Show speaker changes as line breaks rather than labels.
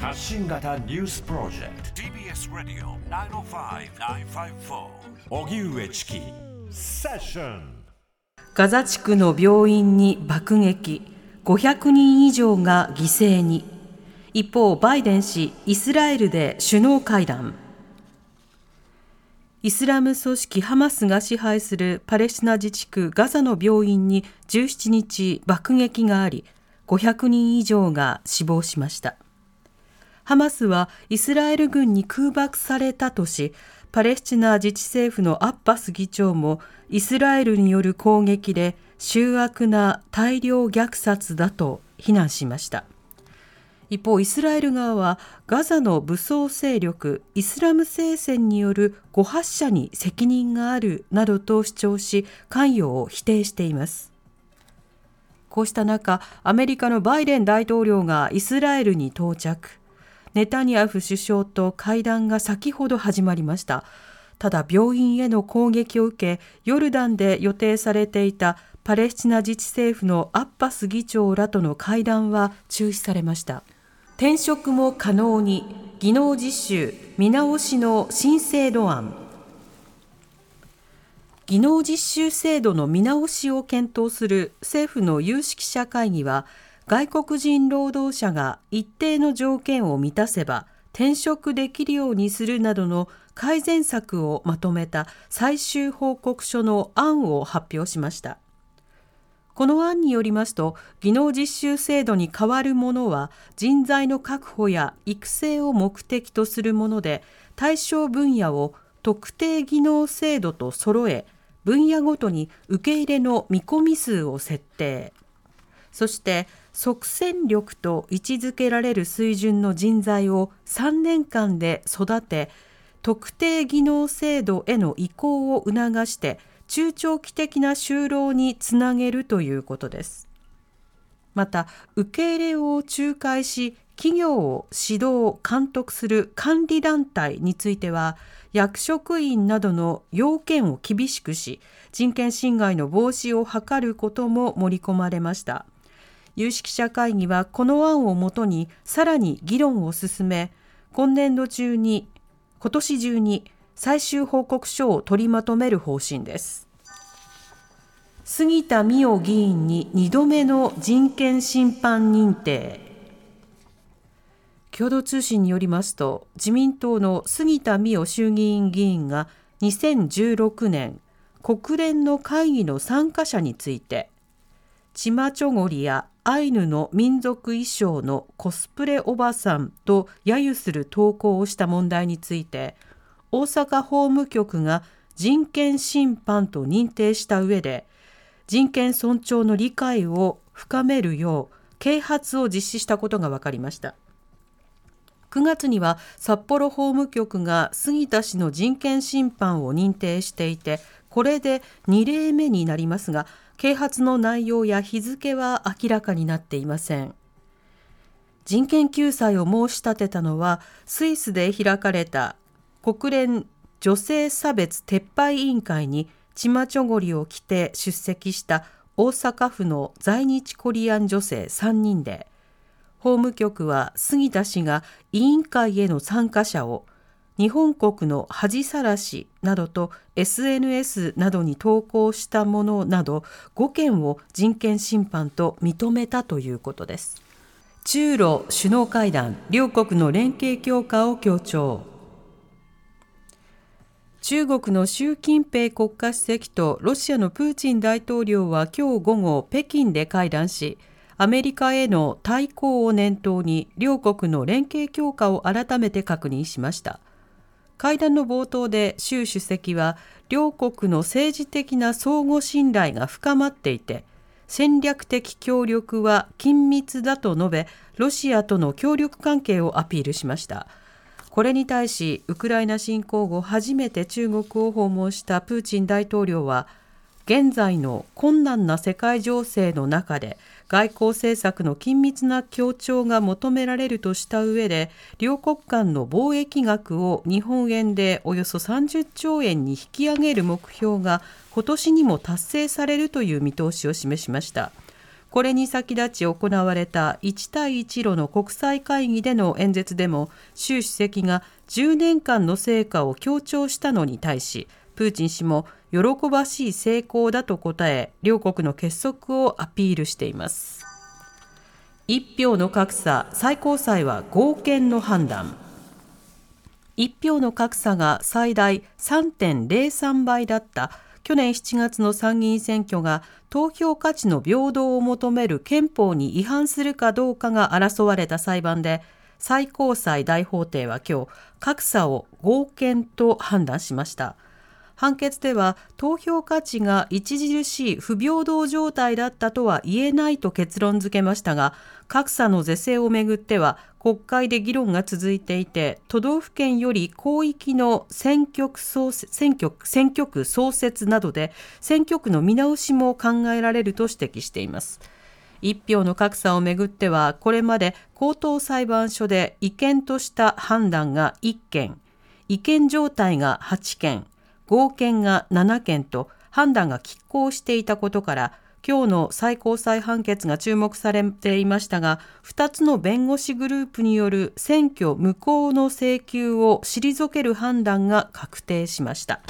発信型ニュースプロジェクト。
TBS ラディオ905-954
おぎゅうえちきセッション
ガザ地区の病院に爆撃。500人以上が犠牲に。一方バイデン氏イスラエルで首脳会談。イスラム組織ハマスが支配するパレスチナ自治区ガザの病院に17日爆撃があり500人以上が死亡しましたハマスはイスラエル軍に空爆されたとしパレスチナ自治政府のアッバス議長もイスラエルによる攻撃で醜悪な大量虐殺だと非難しました。一方イスラエル側はガザの武装勢力イスラム聖戦による誤発射に責任があるなどと主張し関与を否定しています。こうした中アメリカのバイデン大統領がイスラエルに到着。ネタニヤフ首相と会談が先ほど始まりました。ただ病院への攻撃を受けヨルダンで予定されていたパレスチナ自治政府のアッバス議長らとの会談は中止されました。転職も可能に技能実習見直しの新制度案。技能実習制度の見直しを検討する政府の有識者会議は外国人労働者が一定の条件を満たせば転職できるようにするなどの改善策をまとめた最終報告書の案を発表しました。この案によりますと技能実習制度に代わるものは人材の確保や育成を目的とするもので対象分野を特定技能制度と揃え分野ごとに受け入れの見込み数を設定。そして即戦力と位置づけられる水準の人材を3年間で育て特定技能制度への移行を促して中長期的な就労につなげるということです。また受け入れを仲介し企業を指導監督する管理団体については役職員などの要件を厳しくし人権侵害の防止を図ることも盛り込まれました。有識者会議はこの案をもとにさらに議論を進め今年度中に今年中に最終報告書を取りまとめる方針です。杉田水脈議員に2度目の人権侵犯認定。共同通信によりますと自民党の杉田水脈衆議院議員が2016年国連の会議の参加者についてチマチョゴリやアイヌの民族衣装のコスプレおばさんと揶揄する投稿をした問題について大阪法務局が人権侵犯と認定した上で人権尊重の理解を深めるよう啓発を実施したことが分かりました。9月には札幌法務局が杉田氏の人権侵犯を認定していてこれで2例目になりますが啓発の内容や日付は明らかになっていません。人権救済を申し立てたのはスイスで開かれた国連女性差別撤廃委員会にチマチョゴリを着て出席した大阪府の在日コリアン女性3人で法務局は杉田氏が委員会への参加者を日本国の恥さらしなどと SNS などに投稿したものなど5件を人権侵犯と認めたということです。中ロ首脳会談両国の連携強化を強調中国の習近平国家主席とロシアのプーチン大統領は今日午後北京で会談しアメリカへの対抗を念頭に両国の連携強化を改めて確認しました会談の冒頭で習主席は両国の政治的な相互信頼が深まっていて戦略的協力は緊密だと述べロシアとの協力関係をアピールしました。これに対しウクライナ侵攻後初めて中国を訪問したプーチン大統領は現在の困難な世界情勢の中で外交政策の緊密な協調が求められるとした上で両国間の貿易額を日本円でおよそ30兆円に引き上げる目標が今年にも達成されるという見通しを示しました。これに先立ち行われた一帯一路の国際会議での演説でも習主席が10年間の成果を強調したのに対しプーチン氏も喜ばしい成功だと答え両国の結束をアピールしています。一票の格差最高裁は合憲の判断。一票の格差が最大3.03倍だった。去年7月の参議院選挙が投票価値の平等を求める憲法に違反するかどうかが争われた裁判で最高裁大法廷は今日格差を合憲と判断しました。判決では投票価値が著しい不平等状態だったとは言えないと結論付けましたが格差の是正をめぐっては国会で議論が続いていて都道府県より広域の選挙区創選挙選挙区創設などで選挙区の見直しも考えられると指摘しています。一票の格差をめぐってはこれまで高等裁判所で違憲とした判断が1件違憲状態が8件合憲が7件と判断が拮抗していたことから今日の最高裁判決が注目されていましたが2つの弁護士グループによる選挙無効の請求を退ける判断が確定しました。